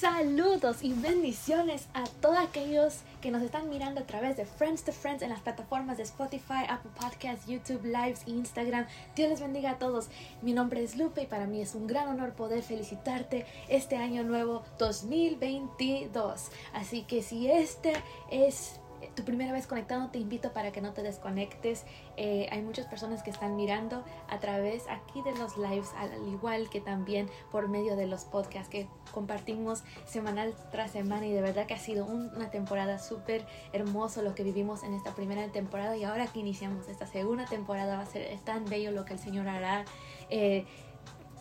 Saludos y bendiciones a todos aquellos que nos están mirando a través de Friends to Friends en las plataformas de Spotify, Apple Podcasts, YouTube Lives e Instagram. Dios les bendiga a todos. Mi nombre es Lupe y para mí es un gran honor poder felicitarte este año nuevo 2022. Así que si este es tu primera vez conectado, te invito para que no te desconectes. Eh, hay muchas personas que están mirando a través aquí de los lives, al igual que también por medio de los podcasts que compartimos semanal tras semana y de verdad que ha sido una temporada súper hermoso lo que vivimos en esta primera temporada y ahora que iniciamos esta segunda temporada va a ser tan bello lo que el Señor hará. Eh,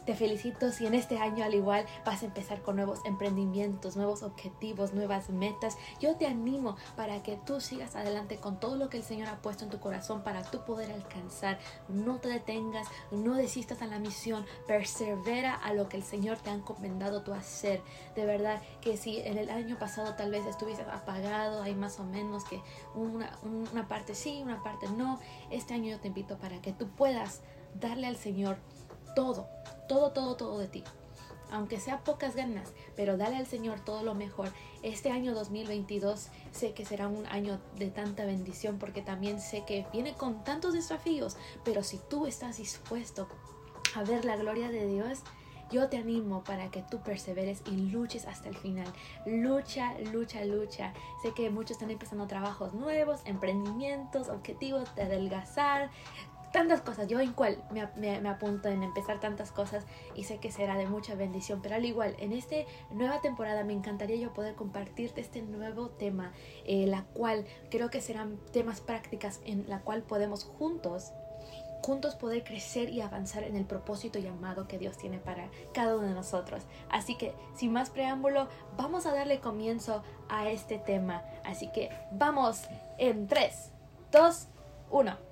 te felicito si en este año al igual vas a empezar con nuevos emprendimientos, nuevos objetivos, nuevas metas. Yo te animo para que tú sigas adelante con todo lo que el Señor ha puesto en tu corazón para tú poder alcanzar. No te detengas, no desistas a la misión, persevera a lo que el Señor te ha encomendado tú hacer. De verdad que si en el año pasado tal vez estuviste apagado, hay más o menos que una, una parte sí, una parte no. Este año yo te invito para que tú puedas darle al Señor todo, todo, todo, todo de ti. Aunque sea pocas ganas, pero dale al Señor todo lo mejor. Este año 2022 sé que será un año de tanta bendición porque también sé que viene con tantos desafíos, pero si tú estás dispuesto a ver la gloria de Dios, yo te animo para que tú perseveres y luches hasta el final. Lucha, lucha, lucha. Sé que muchos están empezando trabajos nuevos, emprendimientos, objetivos de adelgazar, tantas cosas. Yo en cual me, me, apunto en empezar tantas cosas y sé que será de mucha bendición. Pero al igual, en esta nueva temporada me encantaría yo poder compartirte este nuevo tema, eh, la cual creo que serán temas prácticas en la cual podemos juntos juntos poder crecer y avanzar en el propósito llamado que Dios tiene para cada uno de nosotros. Así que, sin más preámbulo, vamos a darle comienzo a este tema. Así que vamos en 3, 2, 1.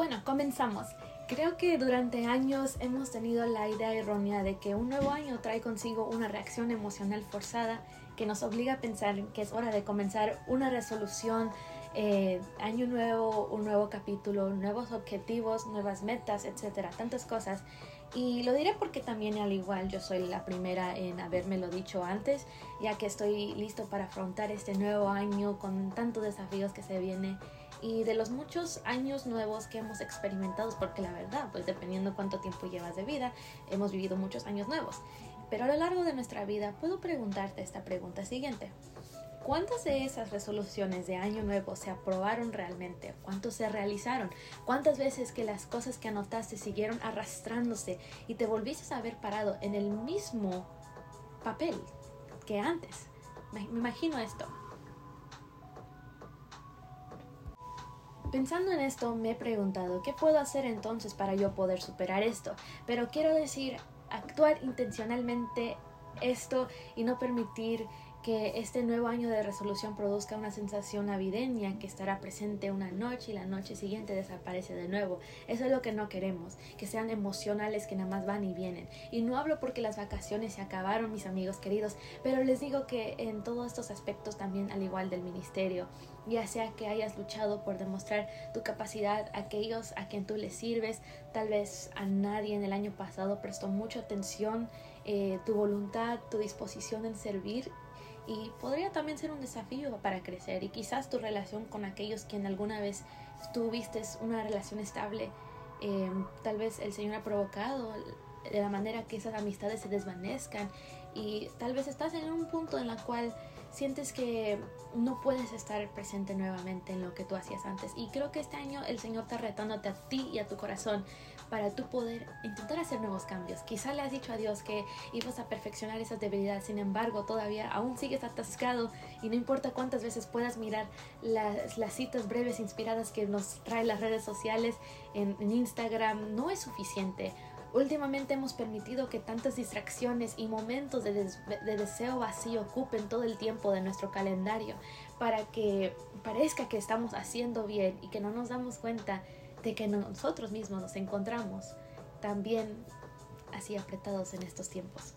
Bueno, comenzamos. Creo que durante años hemos tenido la idea errónea de que un nuevo año trae consigo una reacción emocional forzada que nos obliga a pensar que es hora de comenzar una resolución, eh, año nuevo, un nuevo capítulo, nuevos objetivos, nuevas metas, etcétera, tantas cosas. Y lo diré porque también al igual yo soy la primera en habérmelo dicho antes, ya que estoy listo para afrontar este nuevo año con tantos desafíos que se viene y de los muchos años nuevos que hemos experimentado, porque la verdad, pues dependiendo cuánto tiempo llevas de vida, hemos vivido muchos años nuevos. Pero a lo largo de nuestra vida puedo preguntarte esta pregunta siguiente. ¿Cuántas de esas resoluciones de año nuevo se aprobaron realmente? ¿Cuántos se realizaron? ¿Cuántas veces que las cosas que anotaste siguieron arrastrándose y te volviste a ver parado en el mismo papel que antes? Me imagino esto. Pensando en esto me he preguntado, ¿qué puedo hacer entonces para yo poder superar esto? Pero quiero decir, actuar intencionalmente esto y no permitir que este nuevo año de resolución produzca una sensación navideña que estará presente una noche y la noche siguiente desaparece de nuevo. Eso es lo que no queremos, que sean emocionales que nada más van y vienen. Y no hablo porque las vacaciones se acabaron, mis amigos queridos, pero les digo que en todos estos aspectos también, al igual del ministerio, ya sea que hayas luchado por demostrar tu capacidad a aquellos a quien tú les sirves, tal vez a nadie en el año pasado prestó mucha atención, eh, tu voluntad, tu disposición en servir y podría también ser un desafío para crecer y quizás tu relación con aquellos quien alguna vez tuviste una relación estable, em, tal vez el Señor ha provocado de la manera que esas amistades se desvanezcan y tal vez estás en un punto en la cual sientes que no puedes estar presente nuevamente en lo que tú hacías antes. Y creo que este año el Señor está retándote a ti y a tu corazón para tú poder intentar hacer nuevos cambios. Quizá le has dicho a Dios que ibas a perfeccionar esas debilidades, sin embargo, todavía aún sigues atascado y no importa cuántas veces puedas mirar las, citas breves inspiradas que nos trae las redes sociales en, en Instagram, no es suficiente Últimamente hemos permitido que tantas distracciones y momentos de, deseo vacío ocupen todo el tiempo de nuestro calendario para que parezca que estamos haciendo bien y que no nos damos cuenta de que nosotros mismos nos encontramos también así apretados en estos tiempos.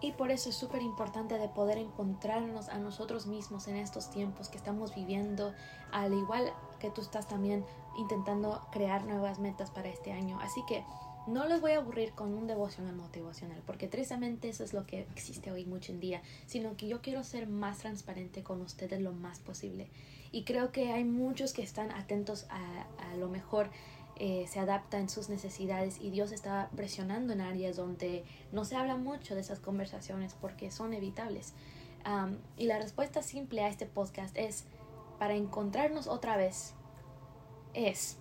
Y por eso es súper importante de poder encontrarnos a nosotros mismos en estos tiempos que estamos viviendo, al igual que tú estás también intentando crear nuevas metas para este año. Así que no les voy a aburrir con un devocional motivacional, porque tristemente eso es lo que existe hoy mucho en día, sino que yo quiero ser más transparente con ustedes lo más posible. Y creo que hay muchos que están atentos a, lo mejor eh, se adapta en sus necesidades y Dios está presionando en áreas donde no se habla mucho de esas conversaciones porque son evitables. y la respuesta simple a este podcast es, para encontrarnos otra vez, es,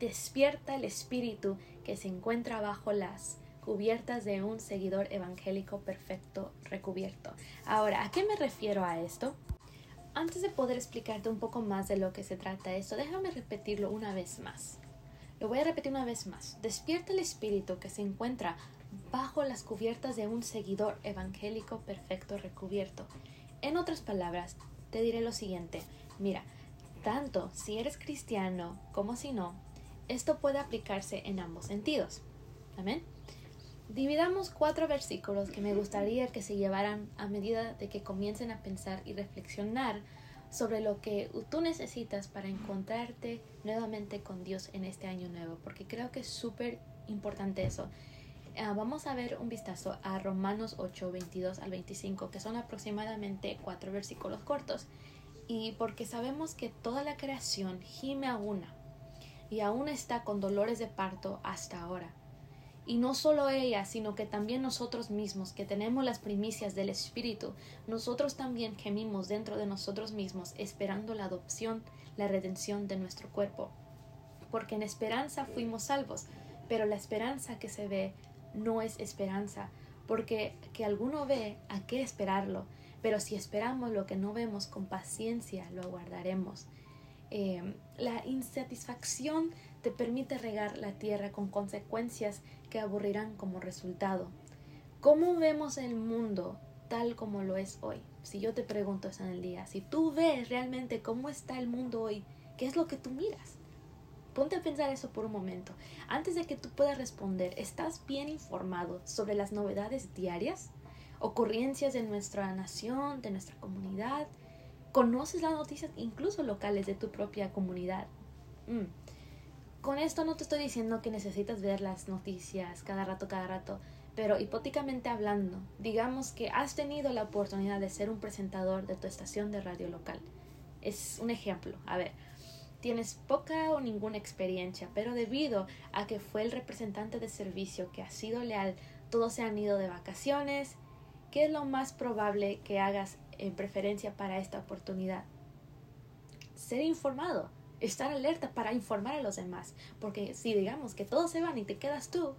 despierta el espíritu que se encuentra bajo las cubiertas de un seguidor evangélico perfecto recubierto. Ahora, ¿a qué me refiero a esto? Antes de poder explicarte un poco más de lo que se trata esto, déjame repetirlo una vez más. Lo voy a repetir una vez más. Despierta el espíritu que se encuentra bajo las cubiertas de un seguidor evangélico perfecto recubierto. En otras palabras, te diré lo siguiente. Mira, tanto si eres cristiano como si no, esto puede aplicarse en ambos sentidos. Amén. Dividamos cuatro versículos que me gustaría que se llevaran a medida de que comiencen a pensar y reflexionar sobre lo que tú necesitas para encontrarte nuevamente con Dios en este año nuevo, porque creo que es súper importante eso. Ah, vamos a ver un vistazo a Romanos 8, 22 al 25, que son aproximadamente cuatro versículos cortos. Y porque sabemos que toda la creación gime a una y aún está con dolores de parto hasta ahora. Y no solo ella, sino que también nosotros mismos, que tenemos las primicias del Espíritu, nosotros también gemimos dentro de nosotros mismos, esperando la adopción, la redención de nuestro cuerpo. Porque en esperanza fuimos salvos, pero la esperanza que se ve no es esperanza, porque que alguno ve, ¿a qué esperarlo? Pero si esperamos lo que no vemos con paciencia, lo aguardaremos. Em, la insatisfacción te permite regar la tierra con consecuencias que aburrirán como resultado. ¿Cómo vemos el mundo tal como lo es hoy? Si yo te pregunto eso en el día, si tú ves realmente cómo está el mundo hoy, ¿qué es lo que tú miras? Ponte a pensar eso por un momento. Antes de que tú puedas responder, ¿estás bien informado sobre las novedades diarias? Ocurrencias de nuestra nación, de nuestra comunidad, conoces las noticias incluso locales de tu propia comunidad. Mm. Con esto no te estoy diciendo que necesitas ver las noticias cada rato, cada rato, pero hipotéticamente hablando, digamos que has tenido la oportunidad de ser un presentador de tu estación de radio local. Es un ejemplo. A ver, tienes poca o ninguna experiencia, pero debido a que fue el representante de servicio que ha sido leal, todos se han ido de vacaciones, ¿qué es lo más probable que hagas en preferencia para esta oportunidad. Ser informado, estar alerta para informar a los demás, porque si digamos que todos se van y te quedas tú,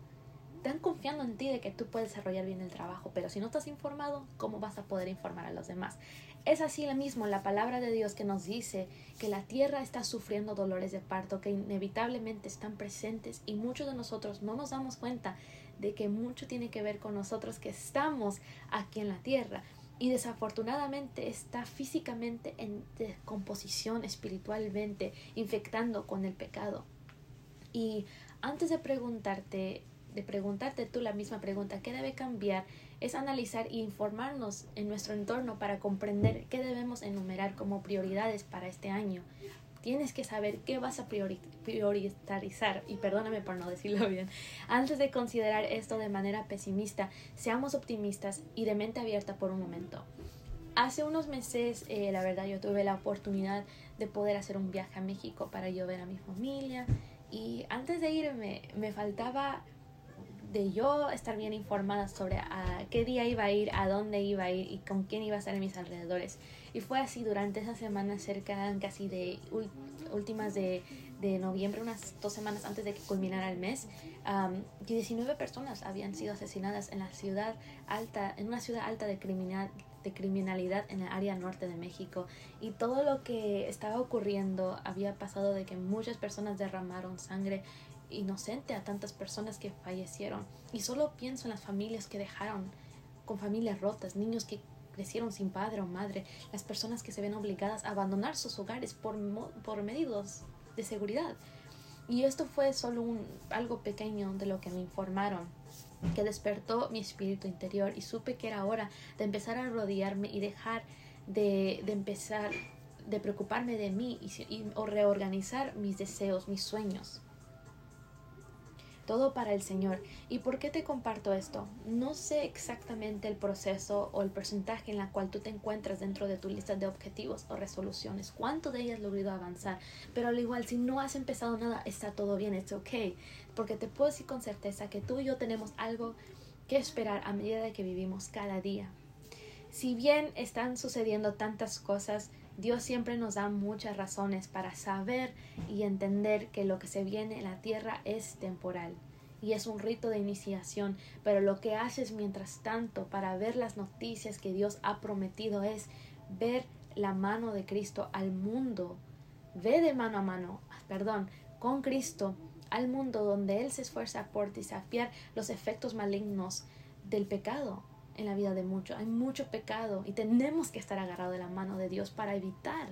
están confiando en ti de que tú puedes desarrollar bien el trabajo, pero si no estás informado, ¿cómo vas a poder informar a los demás? Es así lo mismo la palabra de Dios que nos dice que la tierra está sufriendo dolores de parto que inevitablemente están presentes y muchos de nosotros no nos damos cuenta de que mucho tiene que ver con nosotros que estamos aquí en la tierra y desafortunadamente está físicamente en descomposición espiritualmente, infectando con el pecado. Y antes de preguntarte, de preguntarte tú la misma pregunta, ¿qué debe cambiar? Es analizar e informarnos en nuestro entorno para comprender qué debemos enumerar como prioridades para este año tienes que saber qué vas a priorizar, y perdóname por no decirlo bien, antes de considerar esto de manera pesimista, seamos optimistas y de mente abierta por un momento. Hace unos meses, eh, la verdad, yo tuve la oportunidad de poder hacer un viaje a México para yo ver a mi familia y antes de irme me faltaba de yo estar bien informada sobre qué día iba a ir, a dónde iba a ir y con quién iba a estar en mis alrededores. Y fue así durante esa semana, cerca casi de últimas de, de, noviembre, unas dos semanas antes de que culminara el mes, um, 19 personas habían sido asesinadas en la ciudad alta, en una ciudad alta de, criminal, de criminalidad en el área norte de México. Y todo lo que estaba ocurriendo había pasado de que muchas personas derramaron sangre inocente a tantas personas que fallecieron. Y solo pienso en las familias que dejaron con familias rotas, niños que crecieron sin padre o madre, las personas que se ven obligadas a abandonar sus hogares por, por medios de seguridad. Y esto fue solo un, algo pequeño de lo que me informaron, que despertó mi espíritu interior y supe que era hora de empezar a rodearme y dejar de, de empezar de preocuparme de mí y, o reorganizar mis deseos, mis sueños. Todo para el Señor. ¿Y por qué te comparto esto? No sé exactamente el proceso o el porcentaje en la cual tú te encuentras dentro de tu lista de objetivos o resoluciones, cuánto de ellas logrado avanzar, pero al igual si no has empezado nada, está todo bien, es ok, porque te puedo decir con certeza que tú y yo tenemos algo que esperar a medida de que vivimos cada día. Si bien están sucediendo tantas cosas, Dios siempre nos da muchas razones para saber y entender que lo que se viene en la tierra es temporal y es un rito de iniciación, pero lo que haces mientras tanto para ver las noticias que Dios ha prometido es ver la mano de Cristo al mundo. Ve de mano a mano, perdón, con Cristo al mundo donde Él se esfuerza por desafiar los efectos malignos del pecado en la vida de muchos. Hay mucho pecado y tenemos que estar agarrados de la mano de Dios para evitar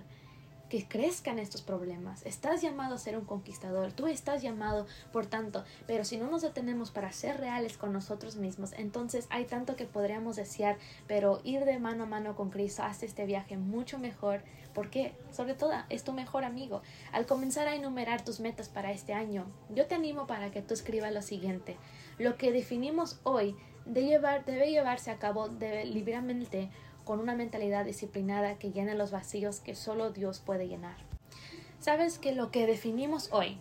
que crezcan estos problemas. Estás llamado a ser un conquistador, tú estás llamado, por tanto, pero si no nos detenemos para ser reales con nosotros mismos, entonces hay tanto que podríamos desear, pero ir de mano a mano con Cristo hace este viaje mucho mejor, porque sobre todo es tu mejor amigo. Al comenzar a enumerar tus metas para este año, yo te animo para que tú escribas lo siguiente. Lo que definimos hoy debe llevarse a cabo libremente con una mentalidad disciplinada que llene los vacíos que solo Dios puede llenar. Sabes que lo que definimos hoy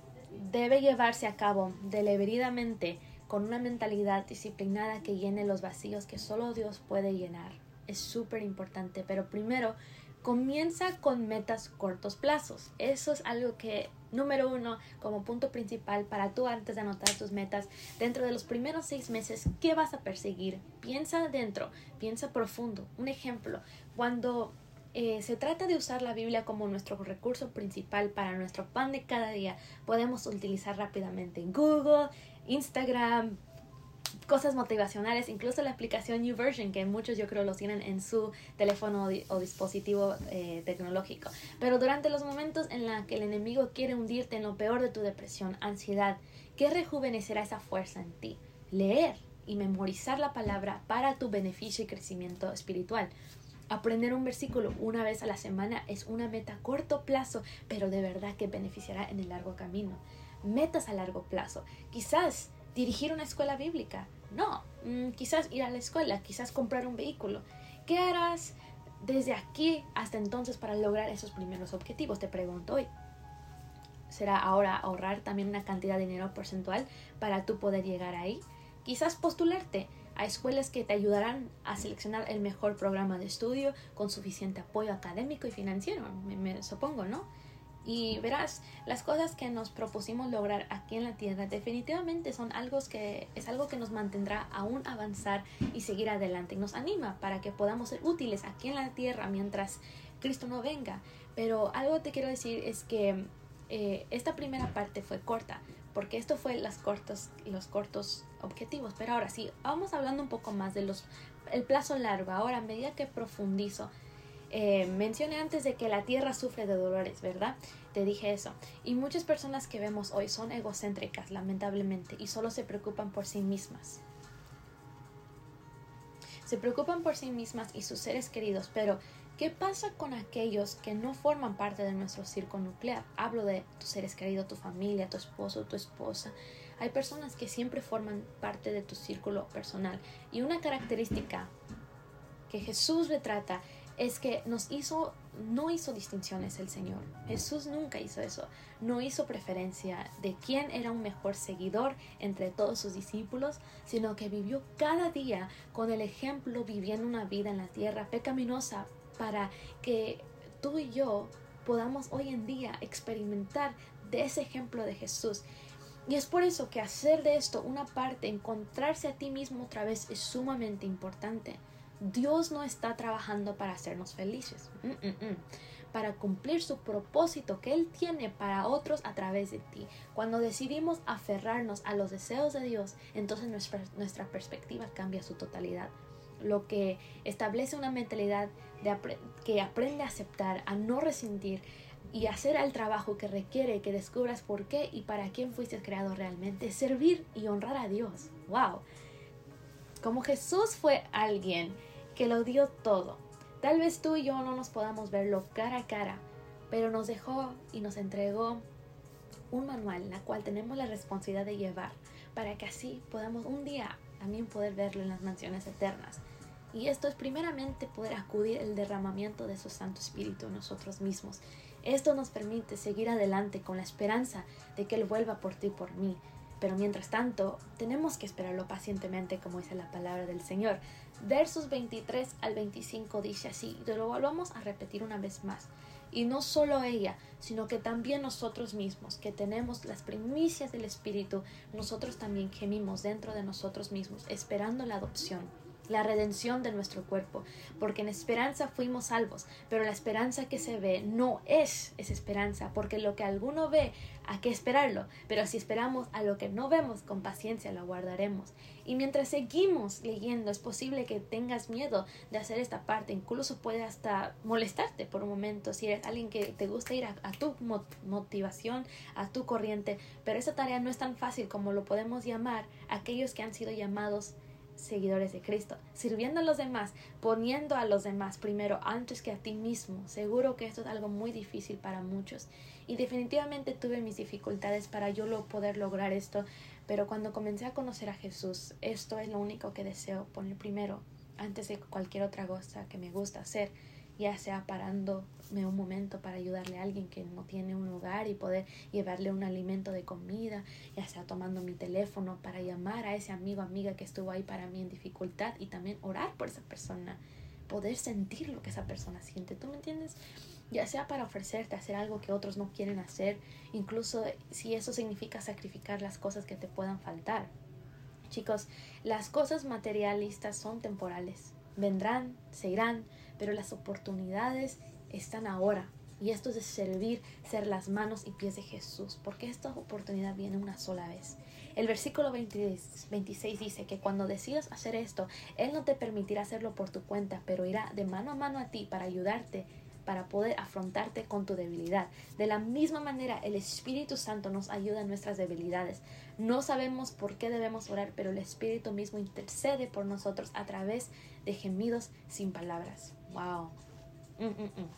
debe llevarse a cabo deliberadamente con una mentalidad disciplinada que llene los vacíos que solo Dios puede llenar. Es súper importante, pero primero comienza con metas cortos plazos. Eso es algo que Número uno, como punto principal para tú antes de anotar tus metas, dentro de los primeros seis meses, ¿qué vas a perseguir? Piensa adentro, piensa profundo. Un ejemplo, cuando eh, se trata de usar la Biblia como nuestro recurso principal para nuestro pan de cada día, podemos utilizar rápidamente Google, Instagram, cosas motivacionales, incluso la aplicación New Version, que muchos yo creo lo tienen en su teléfono o dispositivo eh, tecnológico. Pero durante los momentos en los que el enemigo quiere hundirte en lo peor de tu depresión, ansiedad, ¿qué rejuvenecerá esa fuerza en ti? Leer y memorizar la palabra para tu beneficio y crecimiento espiritual. Aprender un versículo una vez a la semana es una meta a corto plazo, pero de verdad que beneficiará en el largo camino. Metas a largo plazo. Quizás dirigir una escuela bíblica. No, mm, quizás ir a la escuela, quizás comprar un vehículo. ¿Qué harás desde aquí hasta entonces para lograr esos primeros objetivos? Te pregunto hoy. ¿Será ahora ahorrar también una cantidad de dinero porcentual para tú poder llegar ahí? Quizás postularte a escuelas que te ayudarán a seleccionar el mejor programa de estudio con suficiente apoyo académico y financiero, me, me supongo, ¿no? Y verás, las cosas que nos propusimos lograr aquí en la tierra definitivamente son algo que es algo que nos mantendrá aún avanzar y seguir adelante y nos anima para que podamos ser útiles aquí en la tierra mientras Cristo no venga. Pero algo te quiero decir es que eh, esta primera parte fue corta, porque esto fue las cortos, los cortos objetivos. Pero ahora sí, vamos hablando un poco más de los el plazo largo. Ahora, a medida que profundizo eh, mencioné antes de que la tierra sufre de dolores, ¿verdad? Te dije eso. Y muchas personas que vemos hoy son egocéntricas, lamentablemente, y solo se preocupan por sí mismas. Se preocupan por sí mismas y sus seres queridos, pero ¿qué pasa con aquellos que no forman parte de nuestro círculo nuclear? Hablo de tus seres queridos, tu familia, tu esposo, tu esposa. Hay personas que siempre forman parte de tu círculo personal. Y una característica que Jesús retrata es que nos hizo, no hizo distinciones el Señor. Jesús nunca hizo eso. No hizo preferencia de quién era un mejor seguidor entre todos sus discípulos, sino que vivió cada día con el ejemplo viviendo una vida en la tierra pecaminosa para que tú y yo podamos hoy en día experimentar de ese ejemplo de Jesús. Y es por eso que hacer de esto una parte, encontrarse a ti mismo otra vez es sumamente importante. Dios no está trabajando para hacernos felices, mm, mm, mm. para cumplir su propósito que Él tiene para otros a través de ti. Cuando decidimos aferrarnos a los deseos de Dios, entonces nuestra, nuestra perspectiva cambia su totalidad. Lo que establece una mentalidad de que aprende a aceptar, a no resentir y hacer el trabajo que requiere que descubras por qué y para quién fuiste creado realmente, servir y honrar a Dios. ¡Wow! Como Jesús fue alguien que lo dio todo. Tal vez tú y yo no nos podamos verlo cara a cara, pero nos dejó y nos entregó un manual, la cual tenemos la responsabilidad de llevar para que así podamos un día también poder verlo en las mansiones eternas. Y esto es primeramente poder acudir el derramamiento de su Santo Espíritu en nosotros mismos. Esto nos permite seguir adelante con la esperanza de que Él vuelva por ti y por mí. Pero mientras tanto, tenemos que esperarlo pacientemente, como dice la palabra del Señor. Versos 23 al 25 dice así, y lo volvamos a repetir una vez más. Y no solo ella, sino que también nosotros mismos, que tenemos las primicias del Espíritu, nosotros también gemimos dentro de nosotros mismos, esperando la adopción la redención de nuestro cuerpo, porque en esperanza fuimos salvos, pero la esperanza que se ve no es esa esperanza, porque lo que alguno ve, hay que esperarlo, pero si esperamos a lo que no vemos, con paciencia lo guardaremos. Y mientras seguimos leyendo, es posible que tengas miedo de hacer esta parte, incluso puede hasta molestarte por un momento, si eres alguien que te gusta ir a, a tu motivación, a tu corriente, pero esa tarea no es tan fácil como lo podemos llamar aquellos que han sido llamados seguidores de Cristo, sirviendo a los demás, poniendo a los demás primero antes que a ti mismo. Seguro que esto es algo muy difícil para muchos y definitivamente tuve mis dificultades para yo lo poder lograr esto, pero cuando comencé a conocer a Jesús, esto es lo único que deseo poner primero antes de cualquier otra cosa que me gusta hacer ya sea parándome un momento para ayudarle a alguien que no tiene un lugar y poder llevarle un alimento de comida, ya sea tomando mi teléfono para llamar a ese amigo amiga que estuvo ahí para mí en dificultad y también orar por esa persona, poder sentir lo que esa persona siente, ¿tú me entiendes? Ya sea para ofrecerte hacer algo que otros no quieren hacer, incluso si eso significa sacrificar las cosas que te puedan faltar. Chicos, las cosas materialistas son temporales, vendrán, se irán, pero las oportunidades están ahora. Y esto es servir, ser las manos y pies de Jesús, porque esta oportunidad viene una sola vez. El versículo 26 dice que cuando decidas hacer esto, Él no te permitirá hacerlo por tu cuenta, pero irá de mano a mano a ti para ayudarte, para poder afrontarte con tu debilidad. De la misma manera, el Espíritu Santo nos ayuda en nuestras debilidades. No sabemos por qué debemos orar, pero el Espíritu mismo intercede por nosotros a través de gemidos sin palabras. Wow. Mm, mm, mm.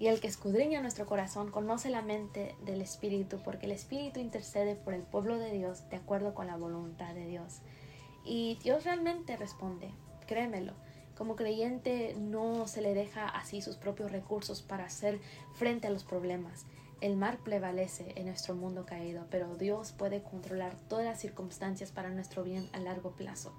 Y el que escudriña nuestro corazón conoce la mente del Espíritu, porque el Espíritu intercede por el pueblo de Dios de acuerdo con la voluntad de Dios. Y Dios realmente responde, créemelo. Como creyente no se le deja así sus propios recursos para hacer frente a los problemas. El mar prevalece en nuestro mundo caído, pero Dios puede controlar todas las circunstancias para nuestro bien a largo plazo.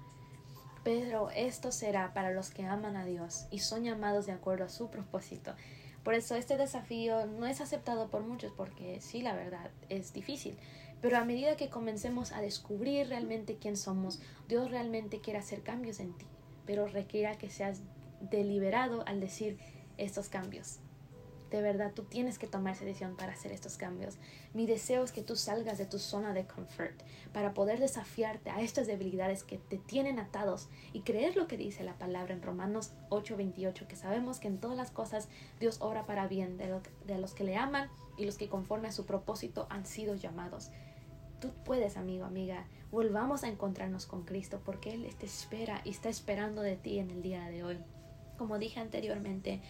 Pero esto será para los que aman a Dios y son llamados de acuerdo a su propósito. Por eso este desafío no es aceptado por muchos porque sí, la verdad, es difícil. Pero a medida que comencemos a descubrir realmente quién somos, Dios realmente quiere hacer cambios en ti, pero requiera que seas deliberado al decir estos cambios de verdad tú tienes que tomar esa decisión para hacer estos cambios. Mi deseo es que tú salgas de tu zona de confort para poder desafiarte a estas debilidades que te tienen atados y creer lo que dice la palabra en Romanos 8:28, que sabemos que en todas las cosas Dios obra para bien de, de los que le aman y los que conforme a su propósito han sido llamados. Tú puedes, amigo, amiga, volvamos a encontrarnos con Cristo porque Él te espera y está esperando de ti en el día de hoy. Como dije anteriormente,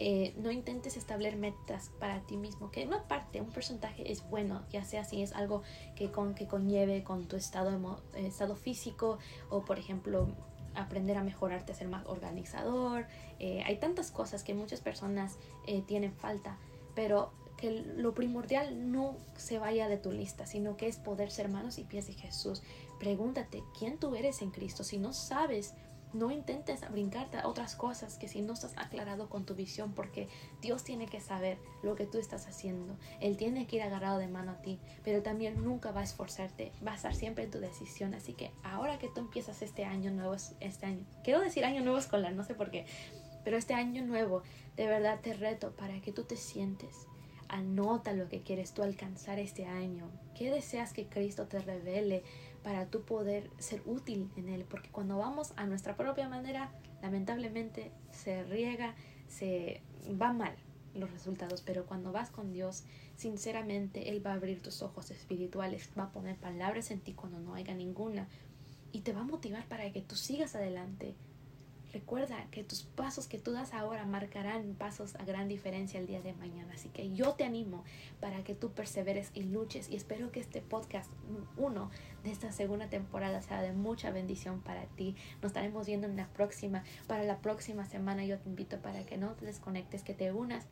eh, no intentes establecer metas para ti mismo, que una parte, un porcentaje es bueno, ya sea si es algo que, con, que conlleve con tu estado, estado físico o por ejemplo aprender a mejorarte, a ser más organizador. Eh, hay tantas cosas que muchas personas eh, tienen falta, pero que lo primordial no se vaya de tu lista, sino que es poder ser manos y pies de Jesús. Pregúntate quién tú eres en Cristo. Si no sabes no intentes brincarte a otras cosas que si no estás aclarado con tu visión, porque Dios tiene que saber lo que tú estás haciendo. Él tiene que ir agarrado de mano a ti, pero también nunca va a esforzarte, va a estar siempre en tu decisión. Así que ahora que tú empiezas este año nuevo, este año, quiero decir año nuevo escolar, no sé por qué, pero este año nuevo, de verdad te reto para que tú te sientes. Anota lo que quieres tú alcanzar este año. ¿Qué deseas que Cristo te revele? Para tú poder ser útil en él, porque cuando vamos a nuestra propia manera, lamentablemente se riega, se va mal los resultados, pero cuando vas con Dios, sinceramente Él va a abrir tus ojos espirituales, va a poner palabras en ti cuando no haya ninguna y te va a motivar para que tú sigas adelante. Recuerda que tus pasos que tú das ahora marcarán pasos a gran diferencia el día de mañana. Así que yo te animo para que tú perseveres y luches. Y espero que este podcast, uno de esta segunda temporada, sea de mucha bendición para ti. Nos estaremos viendo en la próxima. Para la próxima semana yo te invito para que no te desconectes, que te unas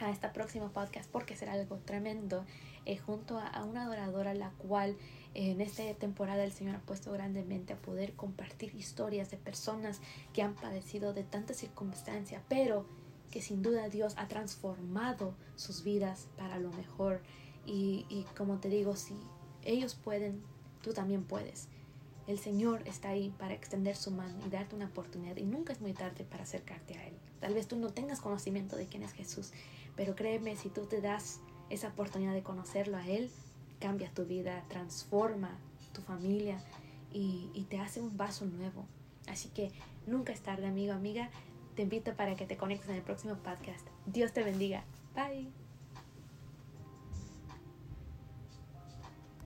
a esta próxima podcast porque será algo tremendo eh, junto a, una adoradora la cual en esta temporada el Señor ha puesto grandemente a poder compartir historias de personas que han padecido de tantas circunstancias, pero que sin duda Dios ha transformado sus vidas para lo mejor. Y, y como te digo, si ellos pueden, tú también puedes. El Señor está ahí para extender su mano y darte una oportunidad y nunca es muy tarde para acercarte a Él. Tal vez tú no tengas conocimiento de quién es Jesús, pero créeme, si tú te das esa oportunidad de conocerlo a Él, cambia tu vida, transforma tu familia y, te hace un vaso nuevo. Así que nunca es tarde, amigo, amiga. Te invito para que te conectes en el próximo podcast. Dios te bendiga. Bye.